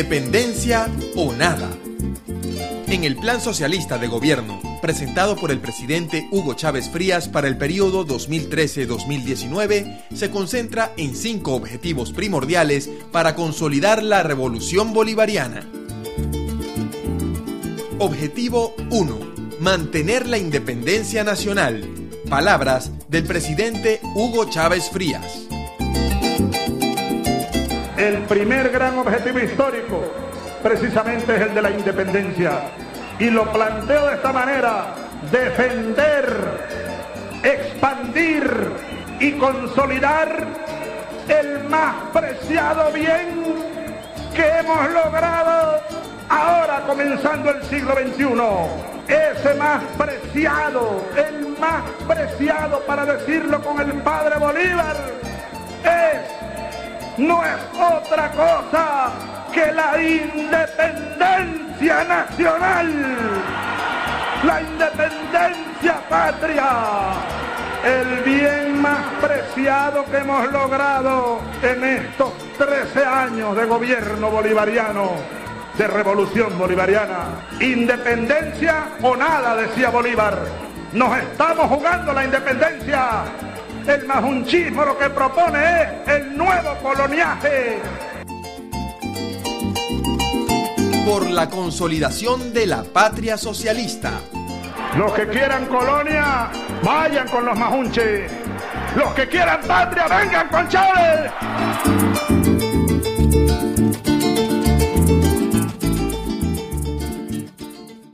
Independencia o nada. En el Plan Socialista de Gobierno, presentado por el presidente Hugo Chávez Frías para el periodo 2013-2019, se concentra en cinco objetivos primordiales para consolidar la revolución bolivariana. Objetivo 1. Mantener la independencia nacional. Palabras del presidente Hugo Chávez Frías. El primer gran objetivo histórico precisamente es el de la independencia. Y lo planteo de esta manera, defender, expandir y consolidar el más preciado bien que hemos logrado ahora comenzando el siglo XXI. Ese más preciado, el más preciado para decirlo con el padre Bolívar, no es otra cosa que la independencia nacional, la independencia patria, el bien más preciado que hemos logrado en estos 13 años de gobierno bolivariano, de revolución bolivariana. Independencia o nada, decía Bolívar. Nos estamos jugando la independencia. El majunchismo lo que propone es el nuevo coloniaje por la consolidación de la patria socialista. Los que quieran colonia, vayan con los majunches. Los que quieran patria, vengan con Chávez.